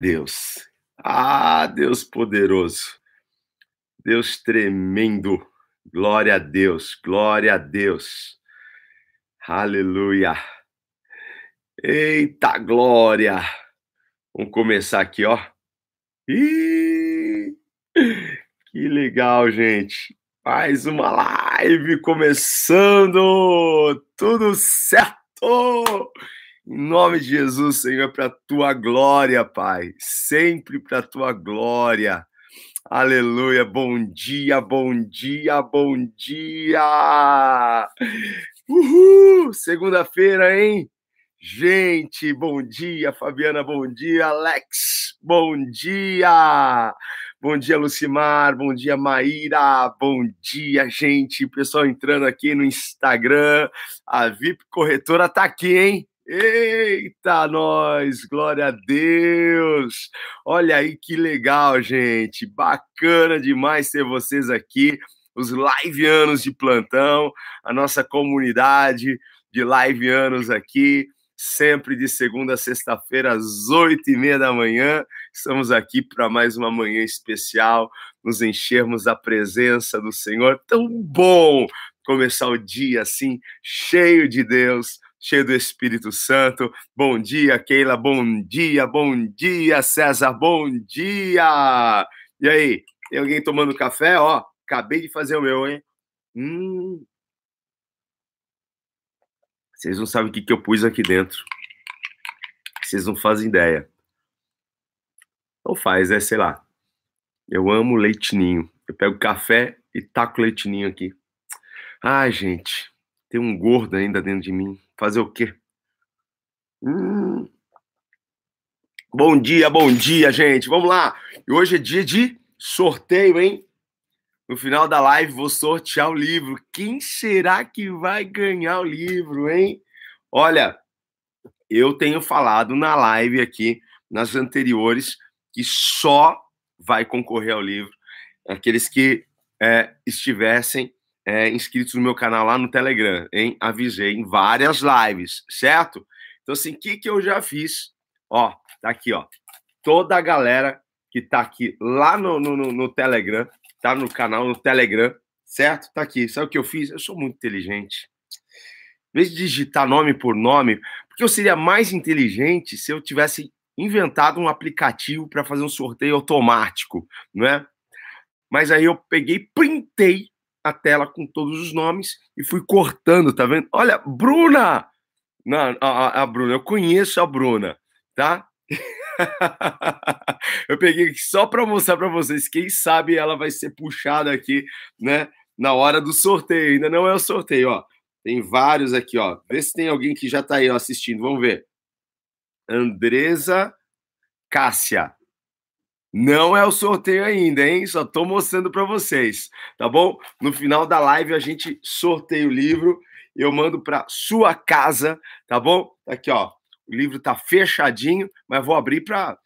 Deus. Ah, Deus poderoso. Deus tremendo. Glória a Deus, glória a Deus. Aleluia. Eita glória. Vamos começar aqui, ó. Ih, que legal, gente. Mais uma live começando. Tudo certo? Em nome de Jesus, Senhor, para a tua glória, Pai. Sempre para a tua glória. Aleluia. Bom dia, bom dia, bom dia. Uhul! Segunda-feira, hein? Gente, bom dia, Fabiana, bom dia, Alex, bom dia. Bom dia, Lucimar. Bom dia, Maíra. Bom dia, gente. Pessoal entrando aqui no Instagram. A VIP Corretora tá aqui, hein? Eita, nós! Glória a Deus! Olha aí que legal, gente! Bacana demais ter vocês aqui, os liveanos de plantão, a nossa comunidade de liveanos aqui, sempre de segunda a sexta-feira, às oito e meia da manhã. Estamos aqui para mais uma manhã especial, nos enchermos da presença do Senhor. Tão bom começar o dia assim, cheio de Deus cheio do Espírito Santo. Bom dia, Keila. Bom dia, bom dia, César. Bom dia. E aí, tem alguém tomando café? Ó, acabei de fazer o meu, hein? Hum. Vocês não sabem o que, que eu pus aqui dentro. Vocês não fazem ideia. Ou faz, é, sei lá. Eu amo leitinho. Eu pego café e taco leitinho aqui. Ai, gente, tem um gordo ainda dentro de mim. Fazer o quê? Hum. Bom dia, bom dia, gente. Vamos lá. E hoje é dia de sorteio, hein? No final da live vou sortear o livro. Quem será que vai ganhar o livro, hein? Olha, eu tenho falado na live aqui, nas anteriores, que só vai concorrer ao livro aqueles que é, estivessem é, inscritos no meu canal lá no Telegram, hein? Avisei em várias lives, certo? Então, assim, o que, que eu já fiz? Ó, tá aqui, ó. Toda a galera que tá aqui lá no, no, no Telegram, tá no canal, no Telegram, certo? Tá aqui. Sabe o que eu fiz? Eu sou muito inteligente. Em vez de digitar nome por nome, porque eu seria mais inteligente se eu tivesse inventado um aplicativo para fazer um sorteio automático, não é? Mas aí eu peguei, printei a tela com todos os nomes e fui cortando, tá vendo? Olha, Bruna! Não, a, a Bruna, eu conheço a Bruna, tá? eu peguei só para mostrar para vocês, quem sabe ela vai ser puxada aqui, né? Na hora do sorteio, ainda não é o sorteio, ó. Tem vários aqui, ó. Vê se tem alguém que já tá aí ó, assistindo, vamos ver. Andresa Cássia. Não é o sorteio ainda, hein? Só estou mostrando para vocês, tá bom? No final da live a gente sorteia o livro, eu mando para sua casa, tá bom? Tá aqui, ó. O livro tá fechadinho, mas vou abrir para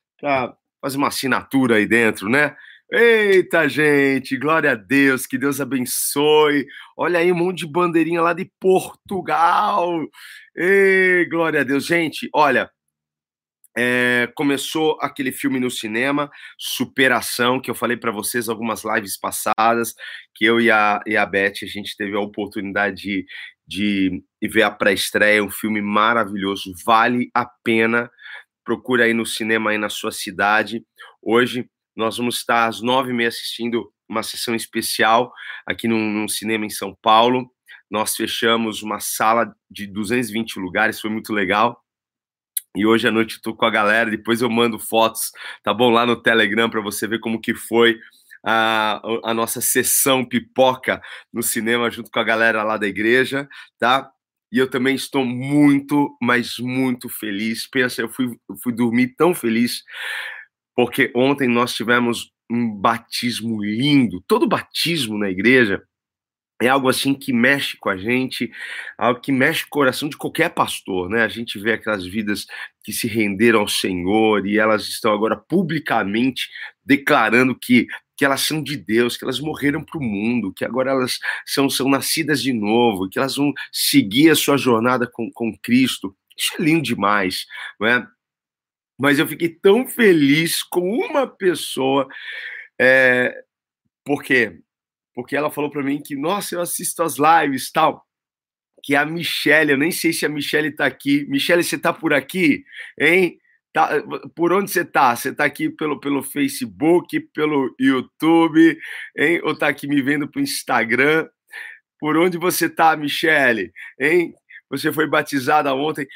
fazer uma assinatura aí dentro, né? Eita, gente, glória a Deus, que Deus abençoe. Olha aí um monte de bandeirinha lá de Portugal. Ei, glória a Deus. Gente, olha, é, começou aquele filme no cinema, Superação, que eu falei para vocês algumas lives passadas, que eu e a, e a Beth, a gente teve a oportunidade de, de, ver a pré-estreia, um filme maravilhoso, vale a pena, procura aí no cinema aí na sua cidade. Hoje nós vamos estar às nove e meia assistindo uma sessão especial aqui num, num cinema em São Paulo. Nós fechamos uma sala de 220 lugares, foi muito legal e hoje à noite eu tô com a galera, depois eu mando fotos, tá bom? Lá no Telegram para você ver como que foi a, a nossa sessão pipoca no cinema junto com a galera lá da igreja, tá? E eu também estou muito, mas muito feliz. Pensa, eu fui, eu fui dormir tão feliz, porque ontem nós tivemos um batismo lindo. Todo batismo na igreja é algo assim que mexe com a gente, algo que mexe com o coração de qualquer pastor, né? A gente vê aquelas vidas que se renderam ao Senhor e elas estão agora publicamente declarando que que elas são de Deus, que elas morreram para o mundo, que agora elas são, são nascidas de novo, que elas vão seguir a sua jornada com, com Cristo. Isso é lindo demais, não é? Mas eu fiquei tão feliz com uma pessoa. É, por quê? Porque ela falou para mim que, nossa, eu assisto as lives tal. Que a Michelle, eu nem sei se a Michelle está aqui. Michelle, você está por aqui? Hein? Tá, por onde você está? Você está aqui pelo, pelo Facebook, pelo YouTube, hein? ou está aqui me vendo pelo Instagram? Por onde você está, Michele? Hein? Você foi batizada ontem.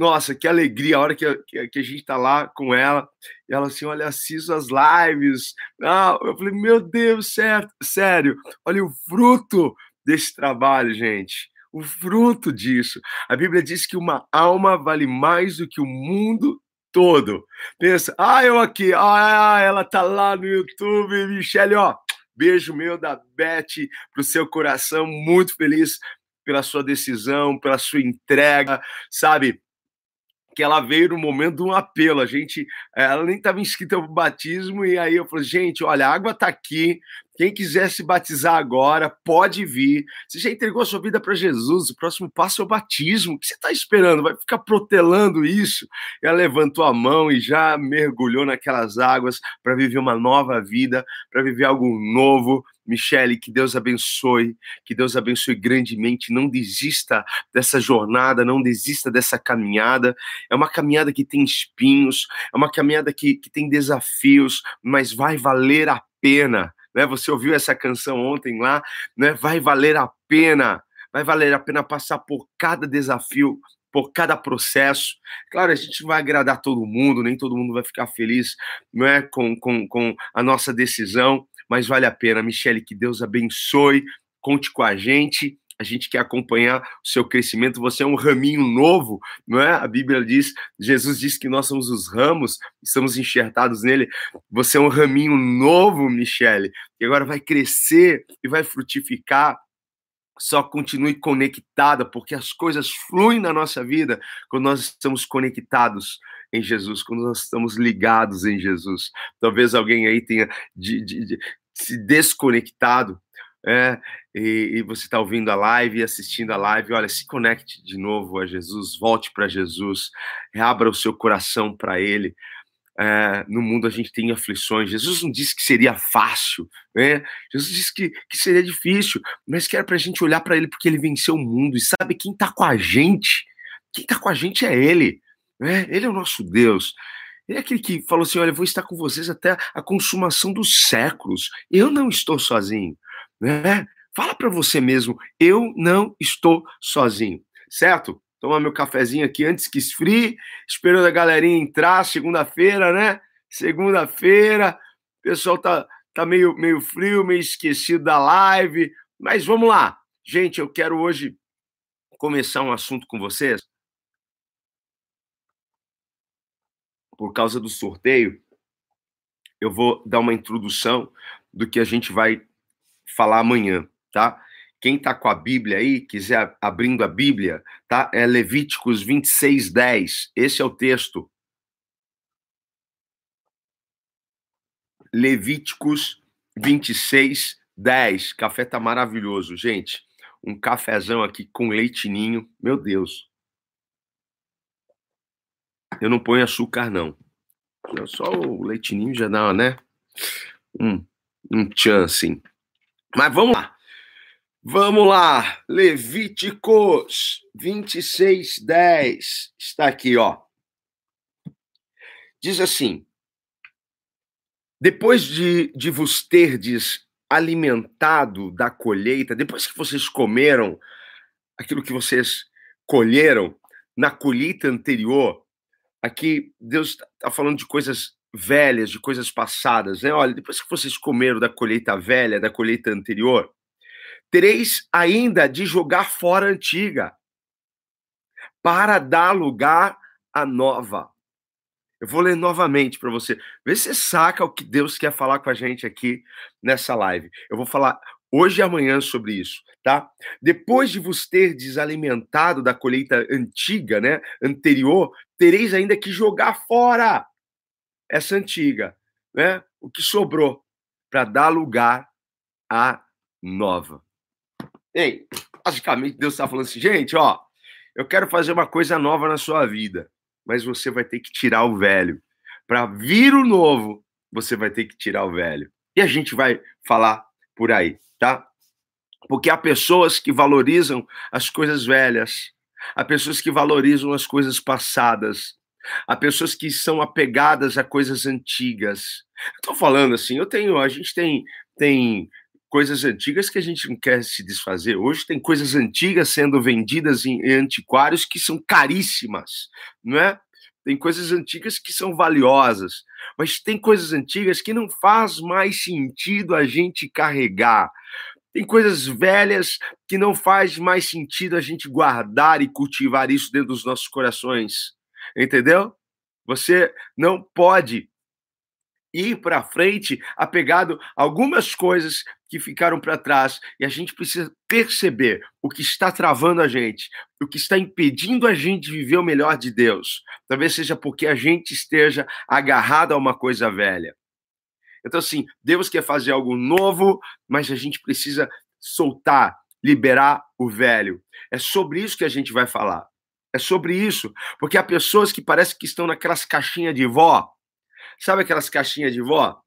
Nossa, que alegria a hora que, que, que a gente está lá com ela. E ela assim, olha, assisto as lives. Ah, eu falei, meu Deus, certo, sério, olha o fruto desse trabalho, gente. O fruto disso. A Bíblia diz que uma alma vale mais do que o mundo todo. Pensa, ah, eu aqui, ah, ela tá lá no YouTube, Michele, ó, beijo meu da Beth pro seu coração, muito feliz pela sua decisão, pela sua entrega, sabe? Que ela veio no momento de um apelo. A gente, ela nem estava inscrita para o batismo, e aí eu falei, gente, olha, a água está aqui. Quem quiser se batizar agora, pode vir. Você já entregou a sua vida para Jesus, o próximo passo é o batismo. O que você está esperando? Vai ficar protelando isso? Ela levantou a mão e já mergulhou naquelas águas para viver uma nova vida, para viver algo novo, Michele, que Deus abençoe, que Deus abençoe grandemente. Não desista dessa jornada, não desista dessa caminhada. É uma caminhada que tem espinhos, é uma caminhada que, que tem desafios, mas vai valer a pena. Né? Você ouviu essa canção ontem lá, né? Vai valer a pena, vai valer a pena passar por cada desafio, por cada processo. Claro, a gente vai agradar todo mundo, nem todo mundo vai ficar feliz não é, com, com, com a nossa decisão, mas vale a pena. Michele, que Deus abençoe, conte com a gente. A gente quer acompanhar o seu crescimento. Você é um raminho novo, não é? A Bíblia diz, Jesus diz que nós somos os ramos, estamos enxertados nele. Você é um raminho novo, Michele, que agora vai crescer e vai frutificar só continue conectada, porque as coisas fluem na nossa vida quando nós estamos conectados em Jesus, quando nós estamos ligados em Jesus. Talvez alguém aí tenha de, de, de se desconectado, é, e, e você está ouvindo a live e assistindo a live, olha, se conecte de novo a Jesus, volte para Jesus, abra o seu coração para Ele. É, no mundo a gente tem aflições. Jesus não disse que seria fácil, né? Jesus disse que, que seria difícil, mas que era para a gente olhar para Ele porque Ele venceu o mundo e sabe quem está com a gente? Quem está com a gente é Ele, né? Ele é o nosso Deus. Ele é aquele que falou assim: Olha, eu vou estar com vocês até a consumação dos séculos. Eu não estou sozinho. Né? Fala para você mesmo: Eu não estou sozinho. Certo? Tomar meu cafezinho aqui antes que esfrie, esperando a galerinha entrar, segunda-feira, né? Segunda-feira, o pessoal tá, tá meio, meio frio, meio esquecido da live, mas vamos lá. Gente, eu quero hoje começar um assunto com vocês por causa do sorteio, eu vou dar uma introdução do que a gente vai falar amanhã, tá? Quem tá com a Bíblia aí, quiser abrindo a Bíblia, tá? É Levíticos 26, 10. Esse é o texto. Levíticos 26, 10. Café tá maravilhoso, gente. Um cafezão aqui com leitinho. Meu Deus. Eu não ponho açúcar, não. Só o leitinho já dá, né? Um, um tchan, assim. Mas vamos lá. Vamos lá. Levíticos 26, 10. Está aqui, ó. Diz assim: Depois de, de vos terdes alimentado da colheita, depois que vocês comeram aquilo que vocês colheram na colheita anterior, Aqui Deus está tá falando de coisas velhas, de coisas passadas, né? Olha, depois que vocês comeram da colheita velha, da colheita anterior, tereis ainda de jogar fora a antiga, para dar lugar à nova. Eu vou ler novamente para você. Vê se você saca o que Deus quer falar com a gente aqui nessa live. Eu vou falar hoje e amanhã sobre isso, tá? Depois de vos ter desalimentado da colheita antiga, né, anterior, tereis ainda que jogar fora essa antiga, né? O que sobrou para dar lugar à nova. Ei, basicamente Deus está falando assim, gente, ó, eu quero fazer uma coisa nova na sua vida, mas você vai ter que tirar o velho. para vir o novo, você vai ter que tirar o velho. E a gente vai falar por aí, tá? Porque há pessoas que valorizam as coisas velhas, há pessoas que valorizam as coisas passadas, há pessoas que são apegadas a coisas antigas. Estou falando assim, eu tenho, a gente tem tem coisas antigas que a gente não quer se desfazer. Hoje tem coisas antigas sendo vendidas em antiquários que são caríssimas, não é? Tem coisas antigas que são valiosas, mas tem coisas antigas que não faz mais sentido a gente carregar. Tem coisas velhas que não faz mais sentido a gente guardar e cultivar isso dentro dos nossos corações. Entendeu? Você não pode ir para frente apegado a algumas coisas que ficaram para trás e a gente precisa perceber o que está travando a gente, o que está impedindo a gente de viver o melhor de Deus. Talvez seja porque a gente esteja agarrado a uma coisa velha. Então, assim, Deus quer fazer algo novo, mas a gente precisa soltar, liberar o velho. É sobre isso que a gente vai falar. É sobre isso, porque há pessoas que parecem que estão naquelas caixinhas de vó, Sabe aquelas caixinhas de vó?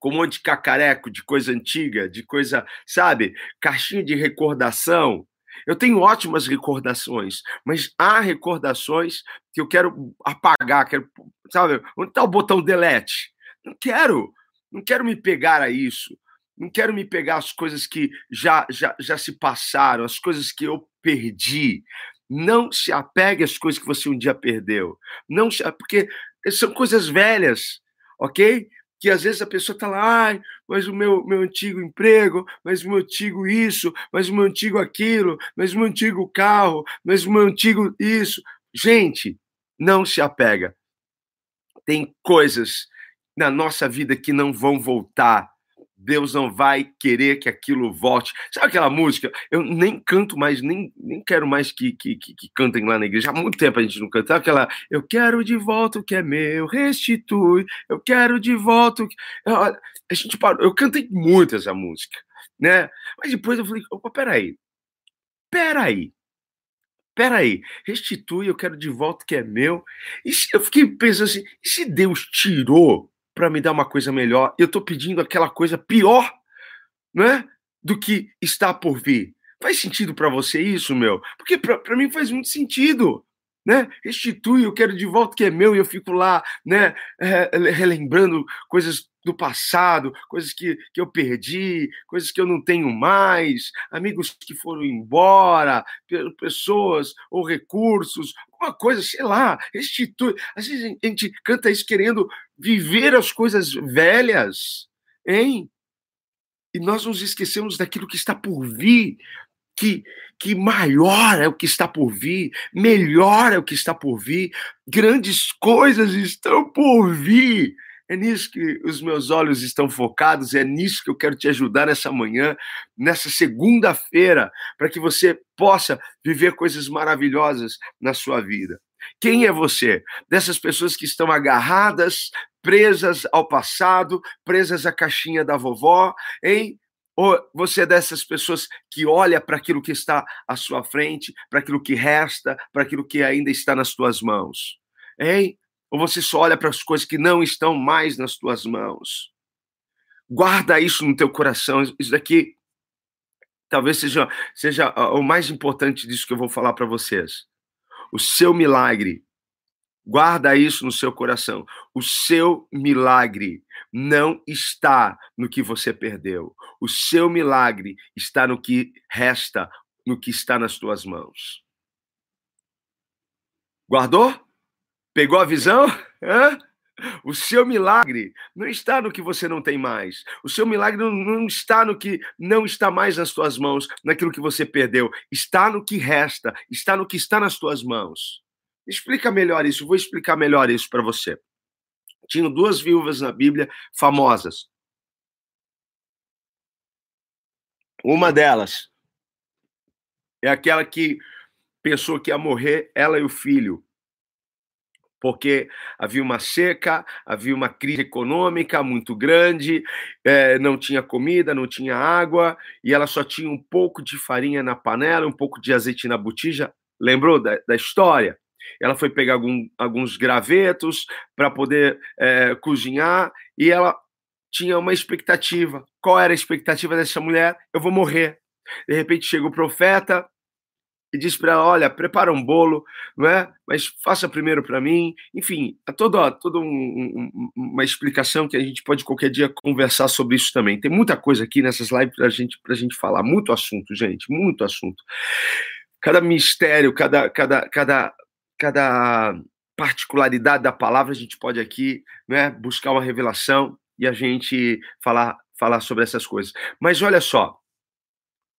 Com um monte de cacareco, de coisa antiga, de coisa, sabe? Caixinha de recordação. Eu tenho ótimas recordações, mas há recordações que eu quero apagar, quero, sabe? Onde está o botão delete? Não quero, não quero me pegar a isso. Não quero me pegar as coisas que já, já, já se passaram, as coisas que eu perdi. Não se apegue às coisas que você um dia perdeu. Não se, porque são coisas velhas, ok? Que às vezes a pessoa está lá, ai, mas o meu, meu antigo emprego, mas o meu antigo isso, mas o meu antigo aquilo, mas o meu antigo carro, mas o meu antigo isso. Gente, não se apega. Tem coisas na nossa vida que não vão voltar Deus não vai querer que aquilo volte. Sabe aquela música? Eu nem canto mais, nem, nem quero mais que, que, que, que cantem lá na igreja. Há muito tempo a gente não canta. Sabe aquela, eu quero de volta o que é meu, restitui, eu quero de volta o que... A gente parou, eu cantei muito essa música, né? Mas depois eu falei, opa, peraí, peraí, peraí, restitui, eu quero de volta o que é meu. E eu fiquei pensando assim, e se Deus tirou para me dar uma coisa melhor. Eu estou pedindo aquela coisa pior, né? Do que está por vir. Faz sentido para você isso, meu? Porque para mim faz muito sentido. Né? Restitui, eu quero de volta o que é meu, e eu fico lá, né, relembrando coisas do passado, coisas que, que eu perdi, coisas que eu não tenho mais, amigos que foram embora, pessoas ou recursos, alguma coisa, sei lá, restitui. Às vezes a gente canta isso querendo viver as coisas velhas, hein? E nós nos esquecemos daquilo que está por vir, que, que maior é o que está por vir, melhor é o que está por vir, grandes coisas estão por vir. É nisso que os meus olhos estão focados, é nisso que eu quero te ajudar nessa manhã, nessa segunda-feira, para que você possa viver coisas maravilhosas na sua vida. Quem é você? Dessas pessoas que estão agarradas, presas ao passado, presas à caixinha da vovó, hein? Ou você é dessas pessoas que olha para aquilo que está à sua frente, para aquilo que resta, para aquilo que ainda está nas tuas mãos? Hein? Ou você só olha para as coisas que não estão mais nas tuas mãos? Guarda isso no teu coração. Isso daqui talvez seja, seja o mais importante disso que eu vou falar para vocês. O seu milagre. Guarda isso no seu coração. O seu milagre não está no que você perdeu. O seu milagre está no que resta, no que está nas tuas mãos. Guardou? Pegou a visão? Hã? O seu milagre não está no que você não tem mais. O seu milagre não, está no que não está mais nas tuas mãos, naquilo que você perdeu. Está no que resta, está no que está nas tuas mãos. Explica melhor isso, vou explicar melhor isso para você. Tinham duas viúvas na Bíblia famosas. Uma delas é aquela que pensou que ia morrer, ela e o filho porque havia uma seca, havia uma crise econômica muito grande, é, não tinha comida, não tinha água, e ela só tinha um pouco de farinha na panela, um pouco de azeite na botija. Lembrou da, da história? Ela foi pegar algum, alguns gravetos para poder é, cozinhar e ela tinha uma expectativa. Qual era a expectativa dessa mulher? Eu vou morrer. De repente chega o profeta e diz para ela: Olha, prepara um bolo, não é? mas faça primeiro para mim. Enfim, é toda, um, um, uma explicação que a gente pode qualquer dia conversar sobre isso também. Tem muita coisa aqui nessas lives para gente, a gente falar, muito assunto, gente, muito assunto. Cada mistério, cada, cada, cada, cada particularidade da palavra, a gente pode aqui né, buscar uma revelação e a gente falar, falar sobre essas coisas. Mas olha só,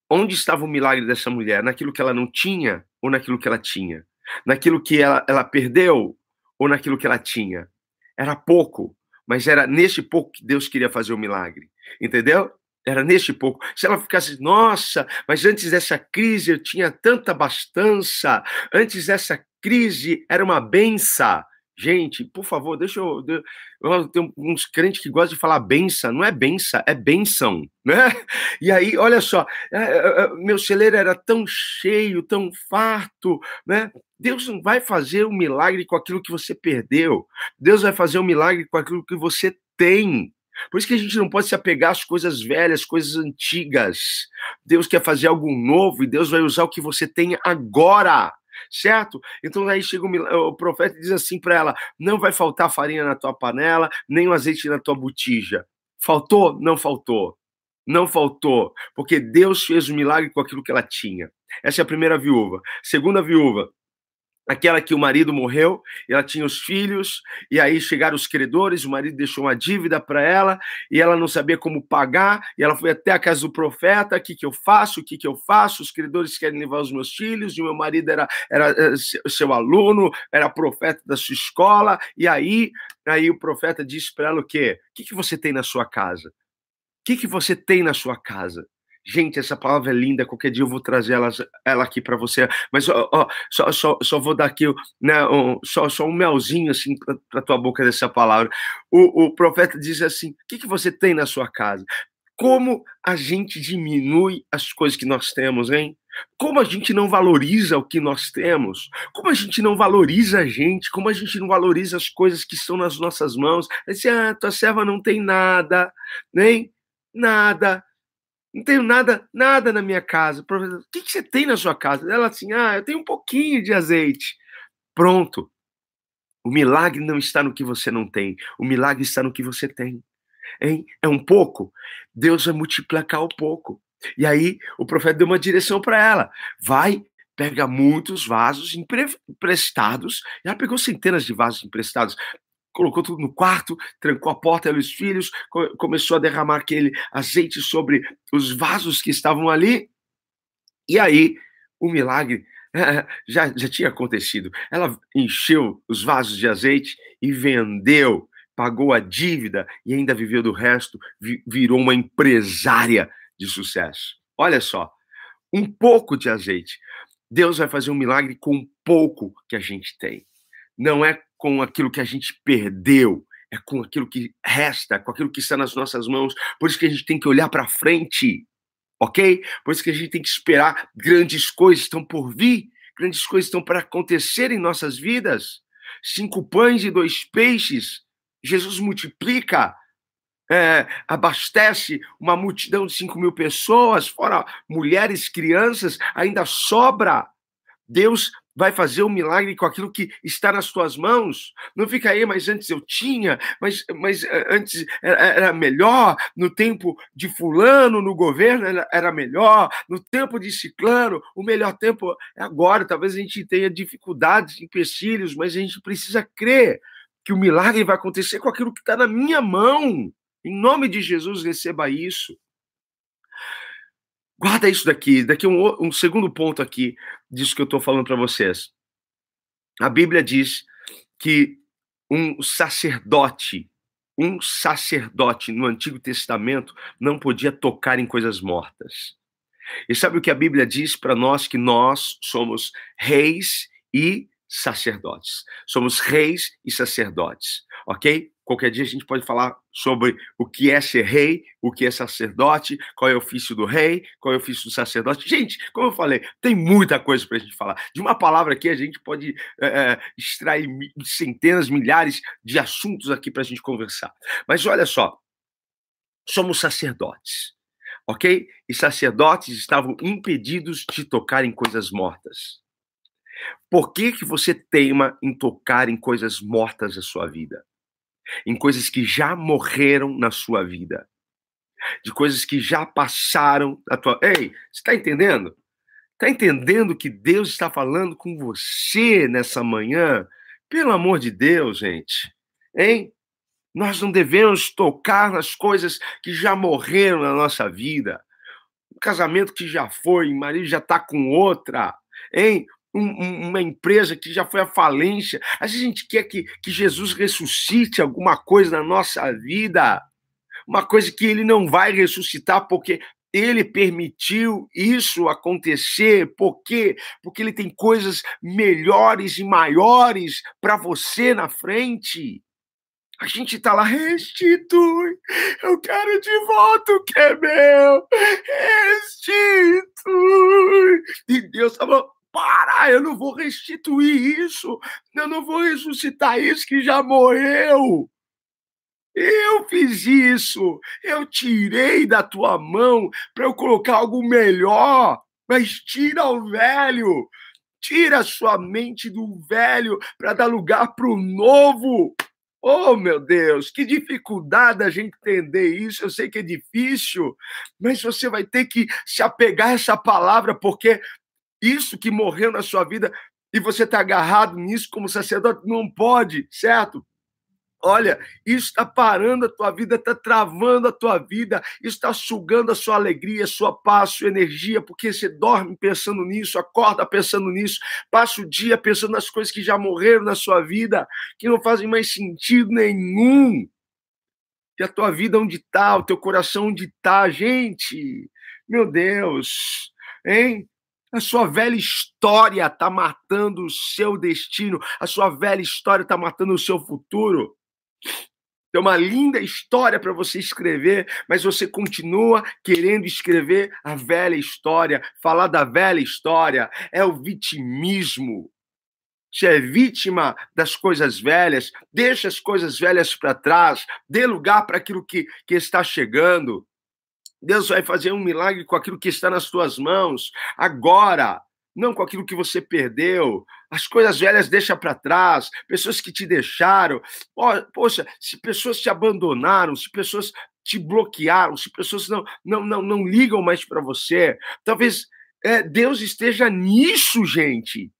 onde estava o milagre dessa mulher? Naquilo que ela não tinha ou naquilo que ela tinha? Naquilo que ela, ela perdeu ou naquilo que ela tinha? Era pouco, mas era nesse pouco que Deus queria fazer o milagre. Entendeu? Era neste pouco. Se ela ficasse, nossa, mas antes dessa crise eu tinha tanta abastança, antes dessa crise era uma benção. Gente, por favor, deixa eu. Eu tenho uns crentes que gostam de falar benção. Não é benção, é benção, né? E aí, olha só, é, é, é, meu celeiro era tão cheio, tão farto, né? Deus não vai fazer um milagre com aquilo que você perdeu. Deus vai fazer um milagre com aquilo que você tem. Por isso que a gente não pode se apegar às coisas velhas, coisas antigas. Deus quer fazer algo novo e Deus vai usar o que você tem agora certo? Então aí chega o, o profeta e diz assim para ela: não vai faltar farinha na tua panela, nem o azeite na tua botija. Faltou? Não faltou. Não faltou, porque Deus fez o um milagre com aquilo que ela tinha. Essa é a primeira viúva. Segunda viúva, aquela que o marido morreu, ela tinha os filhos, e aí chegaram os credores, o marido deixou uma dívida para ela, e ela não sabia como pagar, e ela foi até a casa do profeta, o que, que eu faço, o que, que eu faço, os credores querem levar os meus filhos, e o meu marido era, era eh, seu aluno, era profeta da sua escola, e aí, aí o profeta disse para ela o quê? O que, que você tem na sua casa? O que, que você tem na sua casa? Gente, essa palavra é linda. Qualquer dia eu vou trazer ela, ela aqui para você. Mas ó, ó, só, só, só vou dar aqui né, um, só, só um melzinho assim para tua boca dessa palavra. O, o profeta diz assim: o que, que você tem na sua casa? Como a gente diminui as coisas que nós temos, hein? Como a gente não valoriza o que nós temos? Como a gente não valoriza a gente? Como a gente não valoriza as coisas que estão nas nossas mãos? Assim, ah, tua serva não tem nada, nem nada não tenho nada, nada na minha casa. O que, que você tem na sua casa? Ela assim, ah, eu tenho um pouquinho de azeite. Pronto. O milagre não está no que você não tem. O milagre está no que você tem. Hein? É um pouco. Deus vai multiplicar o pouco. E aí o profeta deu uma direção para ela. Vai, pega muitos vasos emprestados. Ela pegou centenas de vasos emprestados colocou tudo no quarto, trancou a porta dos filhos, começou a derramar aquele azeite sobre os vasos que estavam ali. E aí, o milagre já, já tinha acontecido. Ela encheu os vasos de azeite e vendeu, pagou a dívida e ainda viveu do resto, virou uma empresária de sucesso. Olha só, um pouco de azeite. Deus vai fazer um milagre com pouco que a gente tem. Não é com aquilo que a gente perdeu, é com aquilo que resta, com aquilo que está nas nossas mãos. Por isso que a gente tem que olhar para frente, ok? Por isso que a gente tem que esperar grandes coisas estão por vir, grandes coisas estão para acontecer em nossas vidas. Cinco pães e dois peixes, Jesus multiplica, é, abastece uma multidão de cinco mil pessoas, fora mulheres, crianças, ainda sobra. Deus vai fazer um milagre com aquilo que está nas tuas mãos. Não fica aí, mas antes eu tinha, mas, mas eh, antes era melhor, no tempo de fulano, no governo era melhor, no tempo de ciclano, o melhor tempo é agora. Talvez a gente tenha dificuldades, empecilhos, mas a gente precisa crer que o milagre vai acontecer com aquilo que está na minha mão. Em nome de Jesus, receba isso. Guarda isso daqui, daqui um, um segundo ponto aqui disso que eu estou falando para vocês. A Bíblia diz que um sacerdote, um sacerdote no Antigo Testamento não podia tocar em coisas mortas. E sabe o que a Bíblia diz para nós que nós somos reis e sacerdotes. Somos reis e sacerdotes, ok? Qualquer dia a gente pode falar sobre o que é ser rei, o que é sacerdote, qual é o ofício do rei, qual é o ofício do sacerdote. Gente, como eu falei, tem muita coisa para a gente falar. De uma palavra aqui, a gente pode é, extrair centenas, milhares de assuntos aqui para a gente conversar. Mas olha só, somos sacerdotes, ok? E sacerdotes estavam impedidos de tocar em coisas mortas. Por que, que você teima em tocar em coisas mortas da sua vida? Em coisas que já morreram na sua vida, de coisas que já passaram na tua. Ei, você está entendendo? Está entendendo que Deus está falando com você nessa manhã? Pelo amor de Deus, gente, hein? Nós não devemos tocar nas coisas que já morreram na nossa vida. O casamento que já foi, o marido já está com outra, hein? Um, uma empresa que já foi à falência. A gente quer que, que Jesus ressuscite alguma coisa na nossa vida, uma coisa que ele não vai ressuscitar porque ele permitiu isso acontecer. Por quê? Porque ele tem coisas melhores e maiores para você na frente. A gente está lá, restitui, eu quero de volta o que é meu, restitui. E Deus falou, para, eu não vou restituir isso, eu não vou ressuscitar isso que já morreu. Eu fiz isso, eu tirei da tua mão para eu colocar algo melhor, mas tira o velho, tira a sua mente do velho para dar lugar para o novo. Oh, meu Deus, que dificuldade a gente entender isso. Eu sei que é difícil, mas você vai ter que se apegar a essa palavra, porque isso que morreu na sua vida e você está agarrado nisso como sacerdote, não pode, certo? Olha, isso está parando a tua vida, está travando a tua vida, está sugando a sua alegria, a sua paz, a sua energia, porque você dorme pensando nisso, acorda pensando nisso, passa o dia pensando nas coisas que já morreram na sua vida, que não fazem mais sentido nenhum. E a tua vida onde está, o teu coração onde está, gente? Meu Deus, hein? A sua velha história está matando o seu destino. A sua velha história está matando o seu futuro. Tem uma linda história para você escrever, mas você continua querendo escrever a velha história, falar da velha história. É o vitimismo. Você é vítima das coisas velhas, deixa as coisas velhas para trás, dê lugar para aquilo que, que está chegando. Deus vai fazer um milagre com aquilo que está nas tuas mãos, agora, não com aquilo que você perdeu. As coisas velhas deixa para trás, pessoas que te deixaram. Poxa, se pessoas te abandonaram, se pessoas te bloquearam, se pessoas não não não, não ligam mais para você, talvez é, Deus esteja nisso, gente.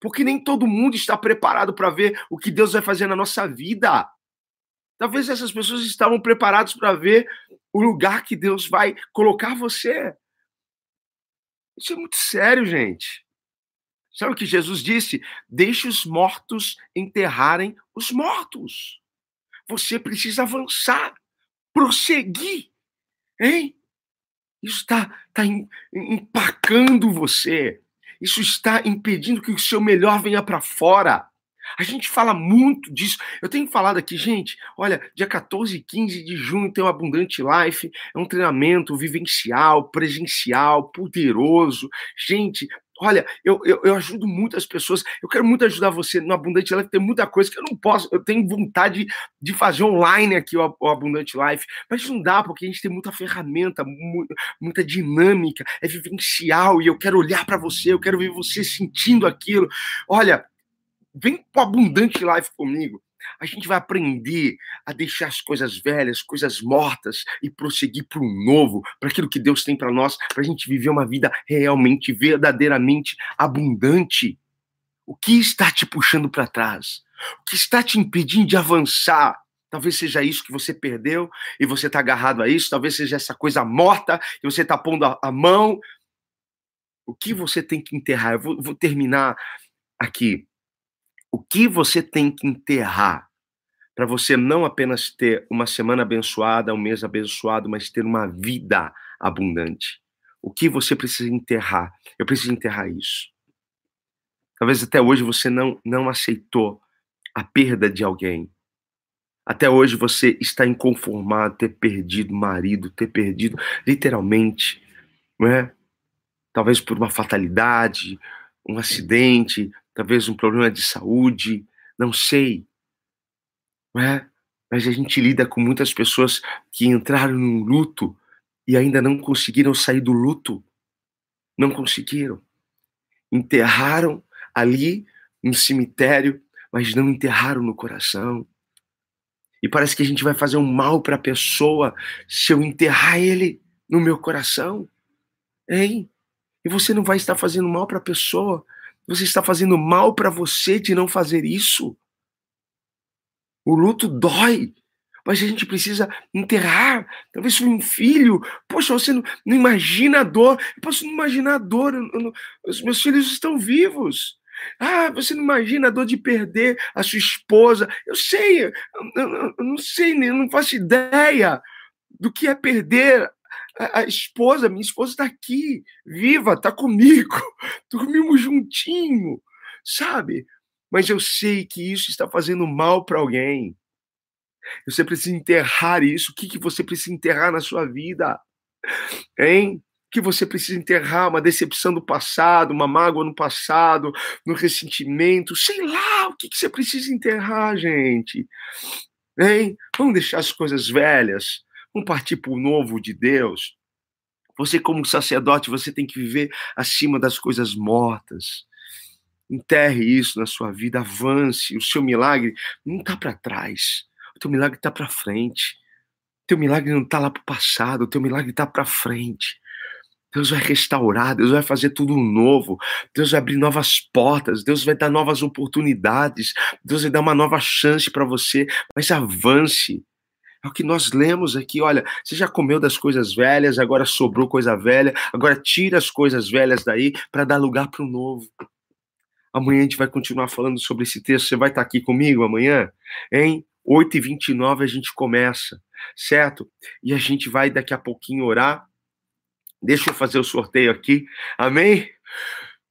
Porque nem todo mundo está preparado para ver o que Deus vai fazer na nossa vida. Talvez essas pessoas estavam preparadas para ver o lugar que Deus vai colocar você. Isso é muito sério, gente. Sabe o que Jesus disse? Deixe os mortos enterrarem os mortos. Você precisa avançar, prosseguir, hein? Isso está tá empacando você. Isso está impedindo que o seu melhor venha para fora. A gente fala muito disso. Eu tenho falado aqui, gente, olha, dia 14 e 15 de junho tem o Abundante Life, é um treinamento vivencial, presencial, poderoso. Gente, olha, eu, eu, eu, ajudo muitas pessoas, eu quero muito ajudar você no Abundante Life, tem muita coisa que eu não posso, eu tenho vontade de fazer online aqui o, o Abundante Life, mas não dá, porque a gente tem muita ferramenta, muita, muita dinâmica, é vivencial, e eu quero olhar para você, eu quero ver você sentindo aquilo. Olha, Vem pro Abundante Life comigo. A gente vai aprender a deixar as coisas velhas, coisas mortas e prosseguir para o novo, para aquilo que Deus tem para nós, para a gente viver uma vida realmente, verdadeiramente abundante. O que está te puxando para trás? O que está te impedindo de avançar? Talvez seja isso que você perdeu e você está agarrado a isso. Talvez seja essa coisa morta e você está pondo a, a, mão. O que você tem que enterrar? Eu vou, vou terminar aqui o que você tem que enterrar para você não apenas ter uma semana abençoada, um mês abençoado, mas ter uma vida abundante. O que você precisa enterrar? Eu preciso enterrar isso. Talvez até hoje você não não aceitou a perda de alguém. Até hoje você está inconformado, ter perdido marido, ter perdido, literalmente, não é? Talvez por uma fatalidade, um acidente, talvez um problema de saúde, não sei. Não é? Mas a gente lida com muitas pessoas que entraram num luto e ainda não conseguiram sair do luto. Não conseguiram. Enterraram ali no cemitério, mas não enterraram no coração. E parece que a gente vai fazer um mal para a pessoa se eu enterrar ele no meu coração. Hein? E você não vai estar fazendo mal para a pessoa. Você está fazendo mal para você de não fazer isso. O luto dói. Mas a gente precisa enterrar. Talvez foi um filho. Poxa, você não, não imagina a dor. Eu posso não imaginar a dor. Eu, eu, os meus filhos estão vivos. Ah, você não imagina a dor de perder a sua esposa. Eu sei, eu, não sei, eu não faço ideia do que é perder a, a esposa. Minha esposa está aqui, viva, está comigo, dormimos juntinho, sabe? Mas eu sei que isso está fazendo mal para alguém. Você precisa enterrar isso. O que, que você precisa enterrar na sua vida? Hein? que você precisa enterrar uma decepção do passado, uma mágoa no passado, no ressentimento, sei lá, o que, que você precisa enterrar, gente? Hein? Vamos deixar as coisas velhas, vamos partir para o novo de Deus. Você, como sacerdote, você tem que viver acima das coisas mortas. Enterre isso na sua vida, avance. O seu milagre não está para trás, o teu milagre está para frente. O teu milagre não está lá para o passado, o teu milagre está para frente. Deus vai restaurar, Deus vai fazer tudo novo, Deus vai abrir novas portas, Deus vai dar novas oportunidades, Deus vai dar uma nova chance para você, mas avance. É o que nós lemos aqui, olha, você já comeu das coisas velhas, agora sobrou coisa velha, agora tira as coisas velhas daí para dar lugar para o novo. Amanhã a gente vai continuar falando sobre esse texto, você vai estar aqui comigo amanhã? Hein? 8h29 a gente começa, certo? E a gente vai daqui a pouquinho orar Deixa eu fazer o sorteio aqui. Amém?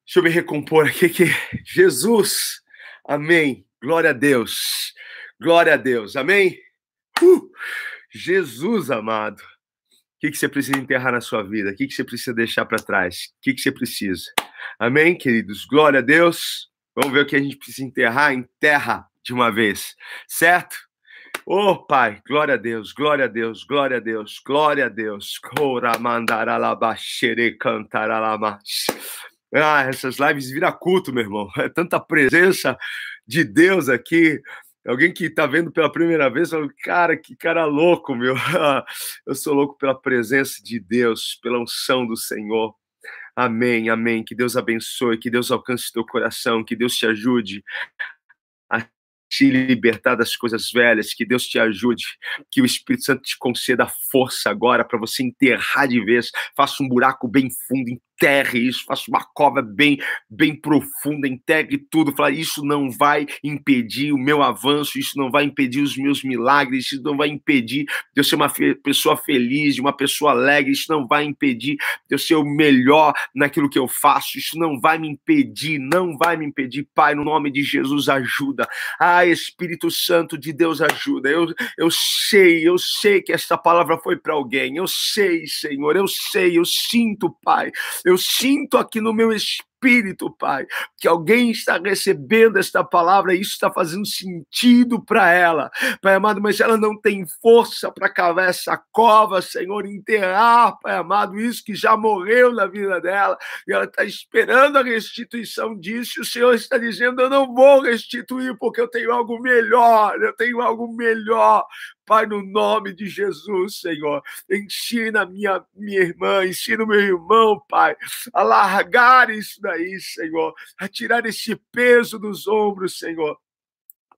Deixa eu me recompor aqui que Jesus. Amém. Glória a Deus. Glória a Deus. Amém? Jesus amado. O que, que você precisa enterrar na sua vida? O que, que você precisa deixar para trás? O que, que você precisa? Amém, queridos? Glória a Deus. Vamos ver o que a gente precisa enterrar? Enterra de uma vez, certo? Oh, Pai, glória a Deus, glória a Deus, glória a Deus, glória a Deus. Ah, essas lives viram culto, meu irmão. É tanta presença de Deus aqui. Alguém que está vendo pela primeira vez, fala, cara, que cara louco, meu. Eu sou louco pela presença de Deus, pela unção do Senhor. Amém, amém. Que Deus abençoe, que Deus alcance teu coração, que Deus te ajude a te libertar das coisas velhas, que Deus te ajude, que o Espírito Santo te conceda força agora para você enterrar de vez, faça um buraco bem fundo, enterre isso, faça uma cova bem, bem profunda, enterre tudo, fala, isso não vai impedir o meu avanço, isso não vai impedir os meus milagres, isso não vai impedir de eu ser uma pessoa feliz, uma pessoa alegre, isso não vai impedir de eu ser o melhor naquilo que eu faço, isso não vai me impedir, não vai me impedir, Pai, no nome de Jesus, ajuda. Ah, Espírito Santo de Deus, ajuda. Eu, eu sei, eu sei que essa palavra foi para alguém, eu sei, Senhor, eu sei, eu sinto, Pai, eu eu sinto aqui no meu espírito Espírito, Pai, que alguém está recebendo esta palavra e isso está fazendo sentido para ela, Pai amado, mas ela não tem força para cavar essa cova, Senhor, enterrar, Pai amado, isso que já morreu na vida dela e ela está esperando a restituição disso. E o Senhor está dizendo: Eu não vou restituir porque eu tenho algo melhor, eu tenho algo melhor. Pai, no nome de Jesus, Senhor, ensina minha, minha irmã, ensina o meu irmão, Pai, a largar isso daí, Senhor, a tirar esse peso dos ombros, Senhor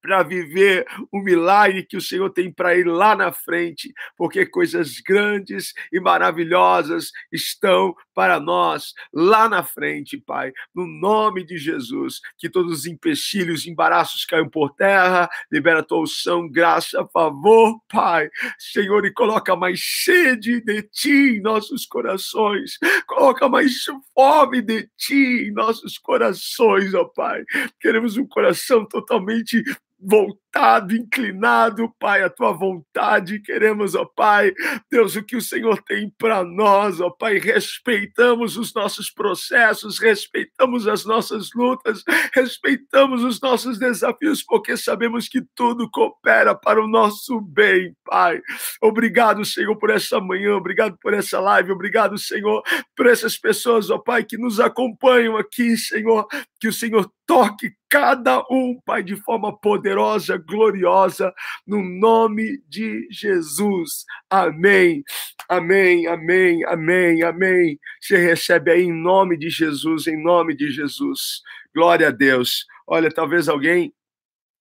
para viver o milagre que o Senhor tem para ir lá na frente, porque coisas grandes e maravilhosas estão para nós lá na frente, Pai. No nome de Jesus, que todos os empecilhos, embaraços caiam por terra, libera a tua unção, graça, favor, Pai. Senhor, e coloca mais sede de ti em nossos corações, coloca mais fome de ti em nossos corações, ó Pai. Queremos um coração totalmente voltado, inclinado, Pai, à tua vontade. Queremos, ó Pai, Deus, o que o Senhor tem para nós, ó Pai. Respeitamos os nossos processos, respeitamos as nossas lutas, respeitamos os nossos desafios, porque sabemos que tudo coopera para o nosso bem, Pai. Obrigado, Senhor, por essa manhã, obrigado por essa live, obrigado, Senhor, por essas pessoas, ó Pai, que nos acompanham aqui, Senhor, que o Senhor toque cada um, Pai, de forma poderosa, gloriosa, no nome de Jesus. Amém. Amém, amém, amém, amém. Você recebe aí em nome de Jesus, em nome de Jesus. Glória a Deus. Olha, talvez alguém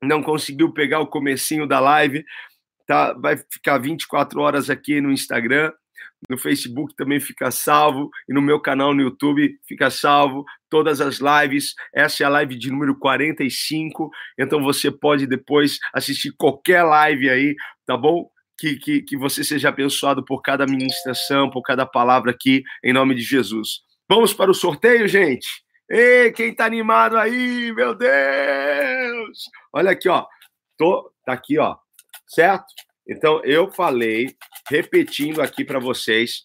não conseguiu pegar o comecinho da live, tá? Vai ficar 24 horas aqui no Instagram no Facebook também fica salvo e no meu canal no YouTube fica salvo todas as lives. Essa é a live de número 45, então você pode depois assistir qualquer live aí, tá bom? Que, que, que você seja abençoado por cada ministração, por cada palavra aqui, em nome de Jesus. Vamos para o sorteio, gente? Ei, quem tá animado aí, meu Deus! Olha aqui, ó. Tô, tá aqui, ó. Certo? Então, eu falei, repetindo aqui para vocês,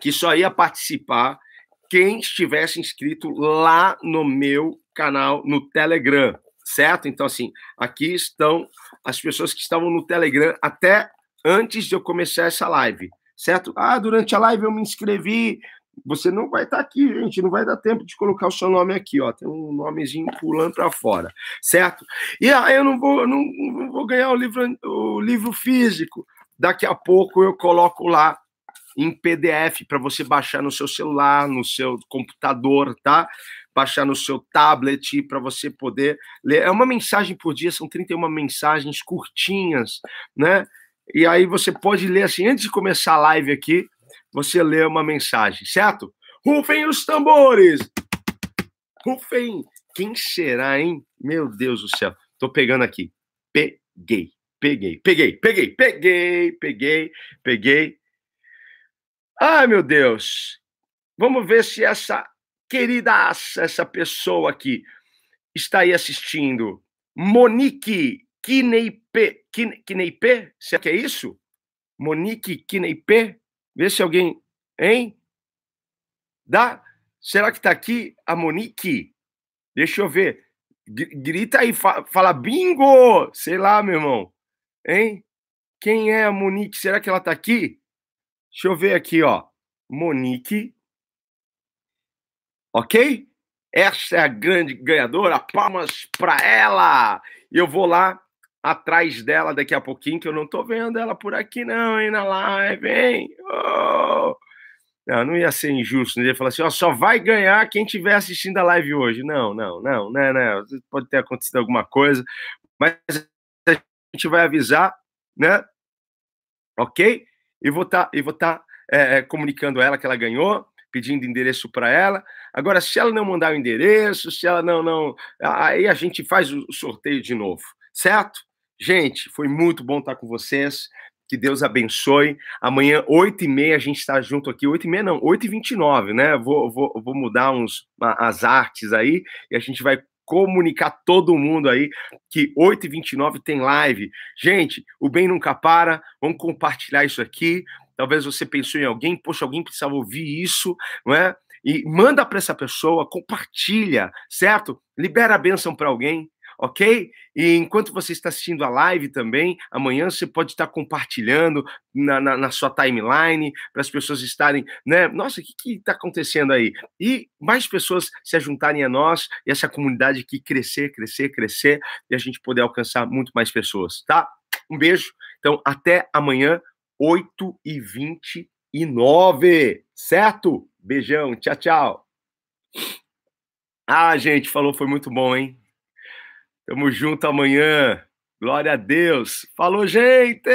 que só ia participar quem estivesse inscrito lá no meu canal no Telegram, certo? Então, assim, aqui estão as pessoas que estavam no Telegram até antes de eu começar essa live, certo? Ah, durante a live eu me inscrevi, você não vai estar tá aqui, gente, não vai dar tempo de colocar o seu nome aqui, ó. Tem um nomezinho pulando para fora, certo? E aí ah, eu não vou, não, não, vou ganhar o livro, o livro físico. Daqui a pouco eu coloco lá em PDF para você baixar no seu celular, no seu computador, tá? Baixar no seu tablet para você poder ler. É uma mensagem por dia, são 31 mensagens curtinhas, né? E aí você pode ler assim, antes de começar a live aqui, você lê uma mensagem, certo? Rufem os tambores! Rufem! Quem será, hein? Meu Deus do céu. Tô pegando aqui. Peguei, peguei, peguei, peguei, peguei, peguei, peguei. Ai, meu Deus. Vamos ver se essa querida, essa pessoa aqui está aí assistindo. Monique Kineipe. Kineipe? Será que é isso? Monique Kineipe? Vê se alguém. Hein? Dá? Será que está aqui a Monique? Deixa eu ver. Grita aí, fala bingo! Sei lá, meu irmão. Hein? Quem é a Monique? Será que ela está aqui? Deixa eu ver aqui, ó. Monique. Ok? Essa é a grande ganhadora. Palmas para ela! Eu vou lá atrás dela daqui a pouquinho, que eu não tô vendo ela por aqui, não, hein, na live, hein? Oh! Não, não ia ser injusto, não ia falar assim, ó, só vai ganhar quem estiver assistindo a live hoje. Não, não, não, né, né? Pode ter acontecido alguma coisa, mas a gente vai avisar, né? Ok? E vou estar, tá, vou tá, é, é, comunicando a ela que ela ganhou, pedindo endereço para ela. Agora, se ela não mandar o endereço, se ela não, não, aí a gente faz o sorteio de novo, certo? Gente, foi muito bom estar com vocês. Que Deus abençoe. Amanhã, 8h30, a gente está junto aqui. 8h30 não, 8h29, né? Vou, vou, vou mudar uns, as artes aí e a gente vai comunicar todo mundo aí que 8h29 tem live. Gente, o bem nunca para. Vamos compartilhar isso aqui. Talvez você pensou em alguém, poxa, alguém precisava ouvir isso, não é? E manda para essa pessoa, compartilha, certo? Libera a bênção para alguém ok? E enquanto você está assistindo a live também, amanhã você pode estar compartilhando na, na, na sua timeline, para as pessoas estarem, né? Nossa, o que está acontecendo aí? E mais pessoas se juntarem a nós e essa comunidade aqui crescer, crescer, crescer e a gente poder alcançar muito mais pessoas, tá? Um beijo. Então, até amanhã, 8h29, certo? Beijão, tchau, tchau. Ah, gente, falou, foi muito bom, hein? Tamo junto amanhã. Glória a Deus. Falou, gente!